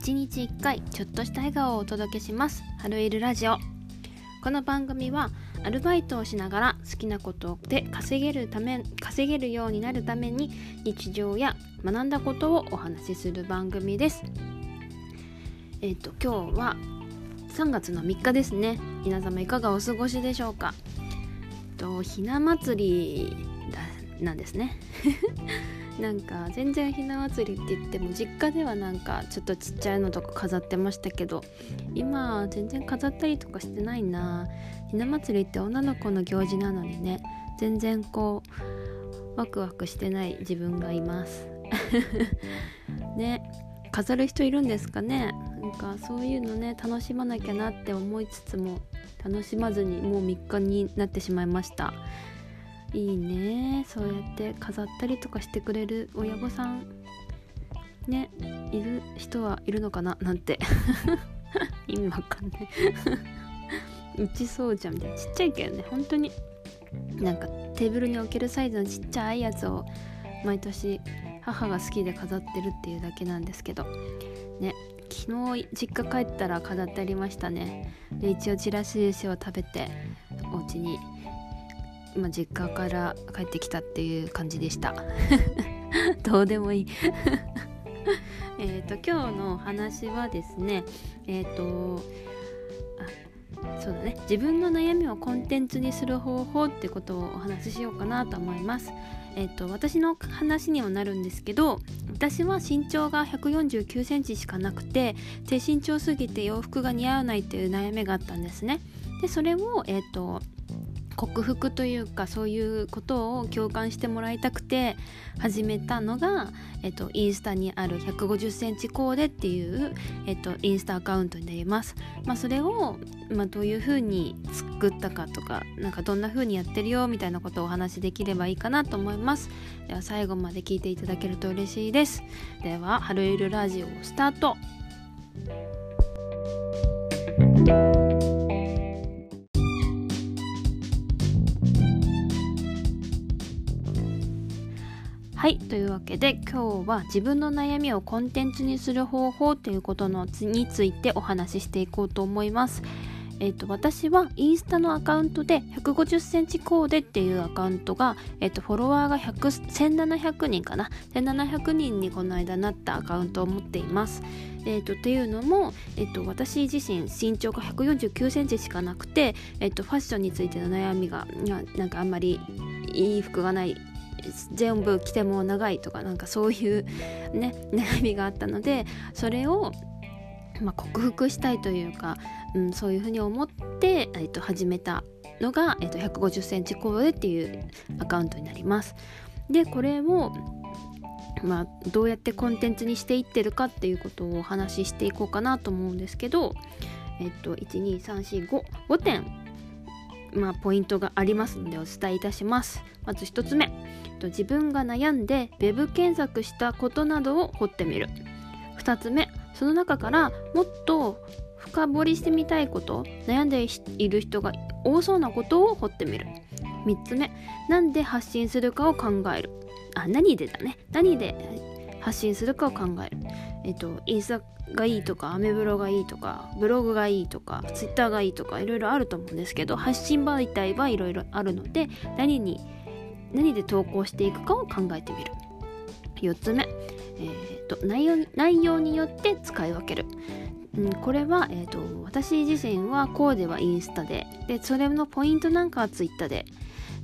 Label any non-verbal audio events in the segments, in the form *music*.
1日1回ちょっとした笑顔をお届けします。春いるラジオ。この番組はアルバイトをしながら好きなことで稼げるため稼げるようになるために日常や学んだことをお話しする番組です。えっ、と今日は3月の3日ですね。皆様いかがお過ごしでしょうか？とひな祭りなんですね。なんか全然ひな祭りって言っても実家ではなんかちょっとちっちゃいのとか飾ってましたけど今全然飾ったりとかしてないな。ひな祭りって女の子の行事なのにね。全然こうワクワクしてない自分がいます。*laughs* ね。飾る人いるんですかね。なんかそういうのね楽しまなきゃなって思いつつも楽しまずにもう3日になってしまいました。いいね。そうやって飾ったりとかしてくれる親御さん。ねいる人はいるのかな？なんて。*laughs* 意味わかんない。*laughs* うちそうじゃんみたいな。ちっちゃいけどね。本当に。なんかテーブルに置けるサイズのちっちゃいやつを毎年母が好きで飾ってるっていうだけなんですけど。ね昨日実家帰ったら飾ってありましたね。で一応ちらし寿司を食べてお家にまあ、実家から帰ってきたっていう感じでした。*laughs* どうでもいい。*laughs* えっと今日の話はですねえっ、ー、とあそうだね。自分の悩みをコンテンツにする方法ってことをお話ししようかなと思います。えっ、ー、と私の話にはなるんですけど私は身長が149センチしかなくて低身長すぎて洋服が似合わないっていう悩みがあったんですね。でそれをえっ、ー、と克服というかそういうことを共感してもらいたくて始めたのが、えっと、インスタにある1 5 0センチコーデっていう、えっと、インスタアカウントになります。まあ、それを、まあ、どういう風に作ったかとかなんかどんな風にやってるよみたいなことをお話しできればいいかなと思います。では最後まで聞いていただけると嬉しいです。では「春いるラジオ」スタートはいというわけで今日は自分の悩みをコンテンツにする方法ということのについてお話ししていこうと思います。えーと、私はインスタのアカウントで150センチコーデっていうアカウントが、えーと、フォロワーが1700人かな1700人にこの間なったアカウントを持っています。えーと、っていうのも、えー、と私自身身長が149センチしかなくて、えー、とファッションについての悩みがなんかあんまりいい服がない全部着ても長いとかなんかそういうね *laughs* 悩みがあったのでそれを、まあ、克服したいというか、うん、そういうふうに思って、えっと、始めたのが、えっと、150センチコーデっていうアカウントになります。でこれをまあ、どうやってコンテンツにしていってるかっていうことをお話ししていこうかなと思うんですけど、えっと、12345点、まあ、ポイントがありますのでお伝えいたします。まず1つ目。自分が悩んで web 検索したことなどを掘ってみる。2つ目。その中からもっと深掘りしてみたいこと悩んでいる人が多そうなことを掘ってみる。3つ目。何で発信するかを考える。あ何でだね。何で発信するかを考える。えっとインスタがいいとかアメブロがいいとかブログがいいとかツイッターがいいとかいろいろあると思うんですけど発信媒体はいろいろあるので何に何で投稿していくかを考えてみる。4つ目、えーと、内容内容によって使い分ける、うん、これは、えーと、私自身はコーデはインスタででそれのポイントなんかはツイッターで。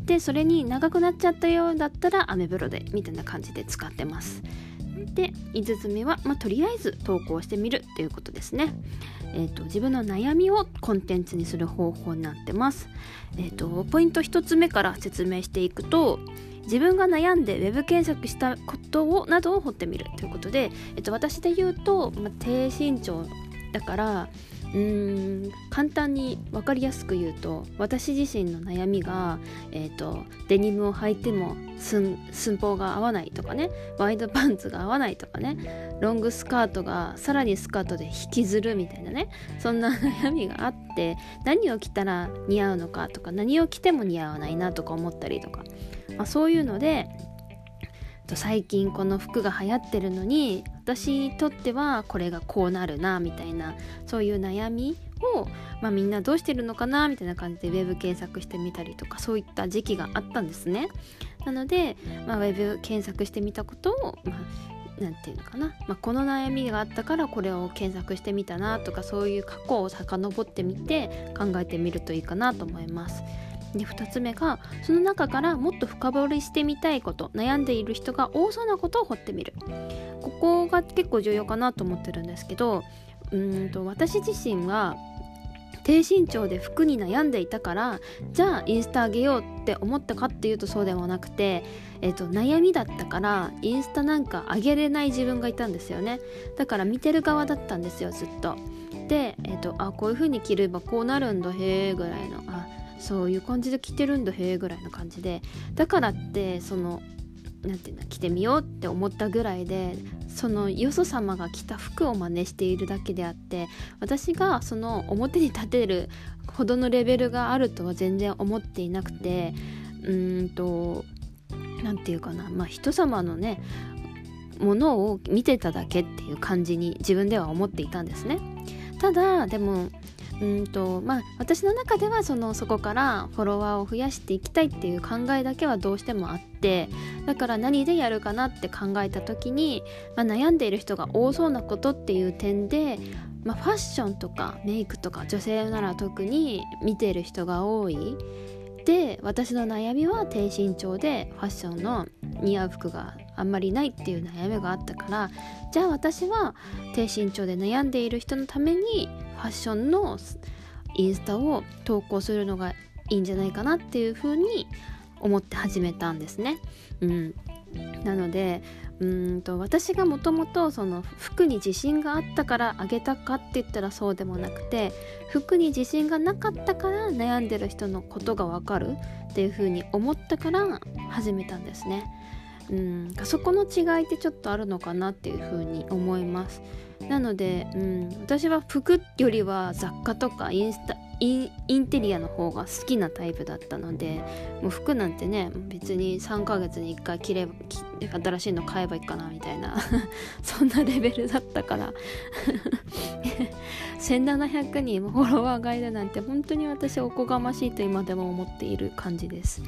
でそれに長くなっちゃったようだったらアメブロでみたいな感じで使ってますで5つ目は、まあ、とりあえず投稿してみるということですねえーと、自分の悩みをコンテンツにする方法になってます。えーと、ポイント1つ目から説明していくと自分が悩んで web 検索したことをなどを掘ってみるということで、えーと私で言うと、まあ、低身長だからうーん簡単に分かりやすく言うと私自身の悩みが、えーと、デニムを履いても寸法が合わないとかねワイドパンツが合わないとかねロングスカートがさらにスカートで引きずるみたいなねそんな悩みがあって何を着たら似合うのかとか何を着ても似合わないなとか思ったりとか、まあ、そういうので最近この服が流行ってるのに私にとってはこれがこうなるなみたいなそういう悩みを、まあ、みんなどうしてるのかなみたいな感じでウェブ検索してみたりとかそういった時期があったんですね。なので、まあ、ウェブ検索してみたことを、まあ、なんていうのかな、まあ、この悩みがあったからこれを検索してみたなとかそういう過去を遡ってみて考えてみるといいかなと思います。で2つ目がその中からもっと深掘りしてみたいこと悩んでいる人が多そうなことを掘ってみる。ここが結構重要かなと思ってるんですけどうんと私自身は低身長で服に悩んでいたからじゃあインスタあげようって思ったかっていうとそうでもなくて、えーと、悩みだったからインスタなんかあげれない自分がいたんですよね。だから見てる側だったんですよずっと。で、えーと、あこういう風に着ればこうなるんだへえぐらいのあそういう感じで着てるんだへえぐらいの感じでだからってその何て言うんだ着てみようって思ったぐらいでそのよそ様が着た服を真似しているだけであって私がその表に立てるほどのレベルがあるとは全然思っていなくてうんと何て言うかなまあ人様のねものを見てただけっていう感じに自分では思っていたんですね。ただでもうんとまあ私の中ではそのそこからフォロワーを増やしていきたいっていう考えだけはどうしてもあってだから何でやるかなって考えた時に、まあ、悩んでいる人が多そうなことっていう点で、まあ、ファッションとかメイクとか女性なら特に見てる人が多い。で私の悩みは低身長でファッションの似合う服があんまりないっていう悩みがあったからじゃあ私は低身長で悩んでいる人のためにァッションのインスタを投稿するのがいいんじゃないかなっていうふうに思って始めたんですね。うん、なのでうんと私がもともとその服に自信があったからあげたかって言ったらそうでもなくて服に自信がなかったから悩んでる人のことがわかるっていうふうに思ったから始めたんですね。うん。そこの違いってちょっとあるのかなっていうふうに思います。なので、うん、私は服よりは雑貨とかインスタインテリアの方が好きなタイプだったのでもう服なんてね別に3ヶ月に1回着れば新しいの買えばいいかなみたいな *laughs* そんなレベルだったから。*laughs* 1700人フォロワーがいるなんて本当に私おこがましいと今でも思っている感じです。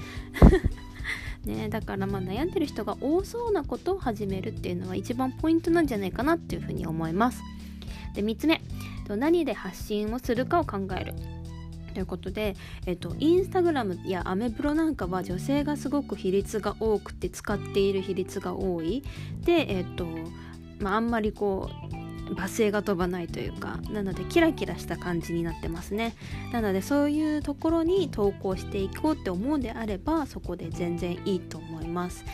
ね、だからまあ悩んでる人が多そうなことを始めるっていうのは一番ポイントなんじゃないかなっていうふうに思います。で3つ目。何で発信をするかを考える。ということで、えっと、インスタグラムやアメブロなんかは女性がすごく比率が多くて使っている比率が多い。で、えっとまあ、あんまりこう罵声が飛ばないというかなのでキラキラした感じになってますね。なのでそういうところに投稿していこうって思うんであればそこで全然いいと思います。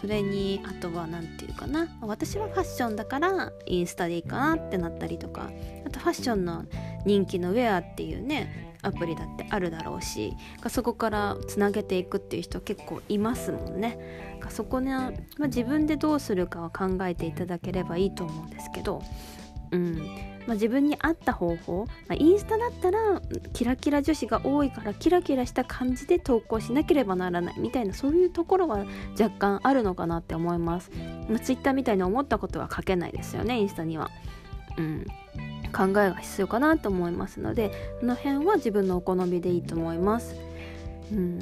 それにあとは何て言うかな。私はファッションだからインスタでいいかなってなったりとか。あとファッションの人気のウェアっていうねアプリだってあるだろうしそこからつなげていくっていう人結構いますもんね。そこね、まあ、自分でどうするかは考えていただければいいと思うんですけどうん。まあ、自分に合った方法、まあ、インスタだったらキラキラ女子が多いからキラキラした感じで投稿しなければならないみたいなそういうところは若干あるのかなって思います、まあ、ツイッターみたいに思ったことは書けないですよねインスタには。うん。考えが必要かなと思いますのでこの辺は自分のお好みでいいと思います。うん。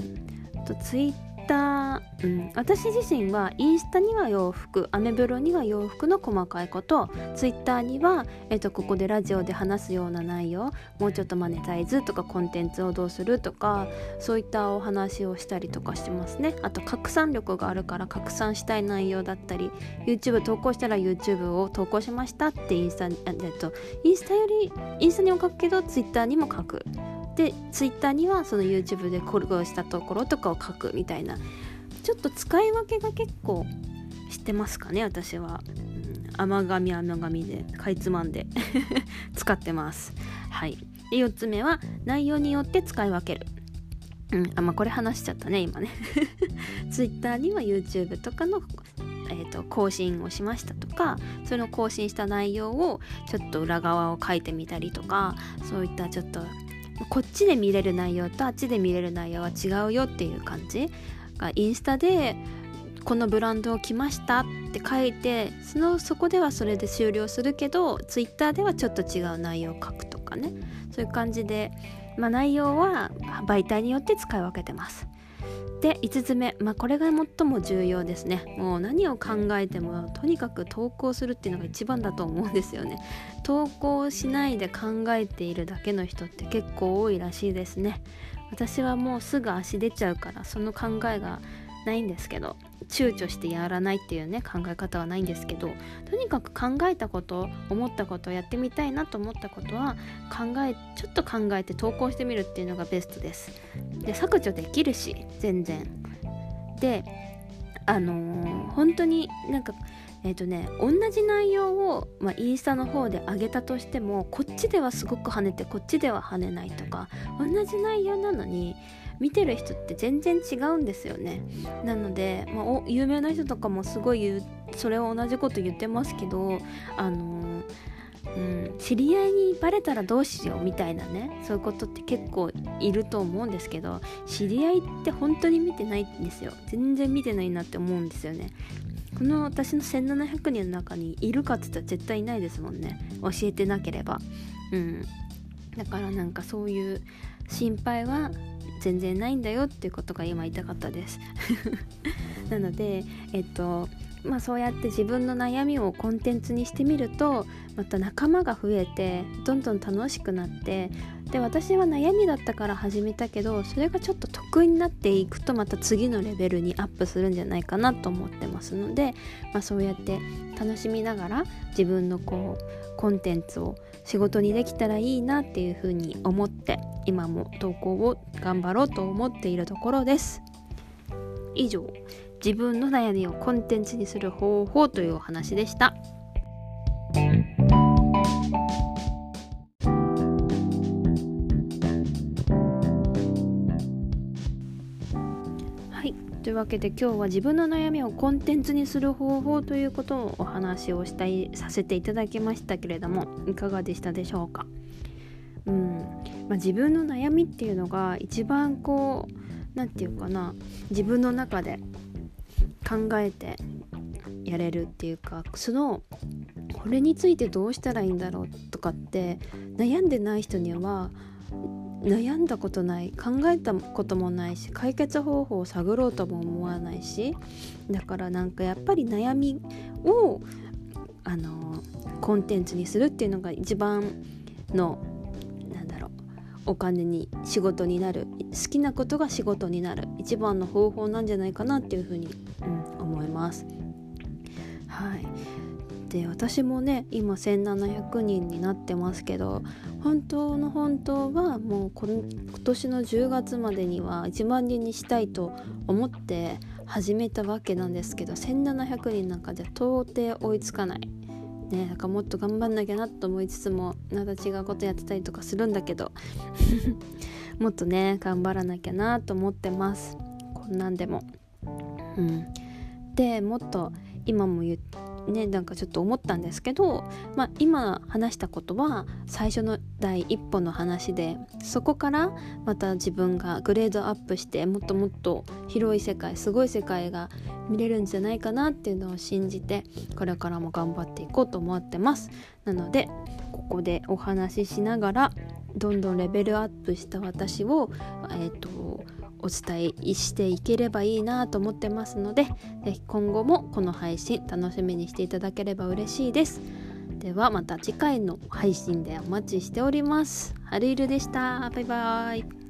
とツイッタ、うん、私自身はインスタには洋服アメブロには洋服の細かいことツイッターには、えっと、ここでラジオで話すような内容もうちょっとマネタイズとかコンテンツをどうするとかそういったお話をしたりとかしてますね。あと拡散力があるから拡散したい内容だったり YouTube 投稿したら YouTube を投稿しましたってインスタ、えっと、インスタよりインスタにも書くけどツイッターにも書く。でツイッターにはその YouTube でコルゴしたところとかを書くみたいなちょっと使い分けが結構してますかね私は、うん、甘噛み甘噛みでかいつまんで *laughs* 使ってます。はい。で4つ目は内容によって使い分ける。うん、あまあこれ話しちゃったね今ね。*laughs* Twitter には YouTube とかのえーと、更新をしましたとかその更新した内容をちょっと裏側を書いてみたりとかそういったちょっとこっちで見れる内容とあっちで見れる内容は違うよっていう感じ。がインスタでこのブランドを着ましたって書いてそのそこではそれで終了するけどツイッターではちょっと違う内容を書くとかね。そういう感じで、まあ、内容は媒体によって使い分けてます。で5つ目、まあ、これが最も重要ですね。もう何を考えてもとにかく投稿するっていうのが一番だと思うんですよね。投稿しないで考えているだけの人って結構多いらしいですね。私はもうすぐ足出ちゃうからその考えがないんですけど。躊躇してやらないっていうね考え方はないんですけどとにかく考えたこと思ったことやってみたいなと思ったことは考えちょっと考えて投稿してみるっていうのがベストです。で削除できるし全然。であのー、本当になんかえっ、ー、とね同じ内容を、まあ、インスタの方で上げたとしてもこっちではすごく跳ねてこっちでは跳ねないとか同じ内容なのに見てる人って全然違うんですよね。なので、まあ、有名な人とかもすごいそれは同じこと言ってますけどあのうん、知り合いにバレたらどうしようみたいなねそういうことって結構いると思うんですけど知り合いって本当に見てないんですよ。全然見てないなって思うんですよね。この私の1700人の中にいるかって言ったら絶対いないですもんね。教えてなければ。うん。だからなんかそういう心配は全然ないんだよっていうことが今言いたかったです。*laughs* なのでえっとまあそうやって自分の悩みをコンテンツにしてみるとまた仲間が増えてどんどん楽しくなってで私は悩みだったから始めたけどそれがちょっと得意になっていくとまた次のレベルにアップするんじゃないかなと思ってますので、まあ、そうやって楽しみながら自分のこうコンテンツを仕事にできたらいいなっていうふうに思って今も投稿を頑張ろうと思っているところです。以上。自分の悩みをコンテンツにする方法というお話でした。というわけで今日は自分の悩みをコンテンツにする方法ということをお話をしたいさせていただきましたけれどもいかがでしたでしょうか？うん。まあ、自分の悩みっていうのが一番こう何て言うかな自分の中で考えてやれるっていうかそのこれについてどうしたらいいんだろうとかって悩んでない人には悩んだことない考えたこともないし解決方法を探ろうとも思わないしだからなんかやっぱり悩みをあのコンテンツにするっていうのが一番のお金に仕事になる好きなことが仕事になる一番の方法なんじゃないかなっていうふうに、うん、思います。はいで私もね今1700人になってますけど本当の本当はもう今年の10月までには1万人にしたいと思って始めたわけなんですけど1700人なんかじゃ到底追いつかない。ね、なんかもっと頑張んなきゃなと思いつつもまた違うことやってたりとかするんだけど *laughs* もっとね頑張らなきゃなと思ってますこんなんでも。うん、でもっと今も言ねなんかちょっと思ったんですけど、まあ、今話したことは最初の第一歩の話でそこからまた自分がグレードアップしてもっともっと広い世界すごい世界が見れるんじゃないかなっていうのを信じてこれからも頑張っていこうと思ってます。なのでここでお話ししながらどんどんレベルアップした私をえ、ー、とお伝えしていければいいなと思ってますので是非今後もこの配信楽しみにしていただければ嬉しいです。ではまた次回の配信でお待ちしております。ハルイルでした。バイバーイ。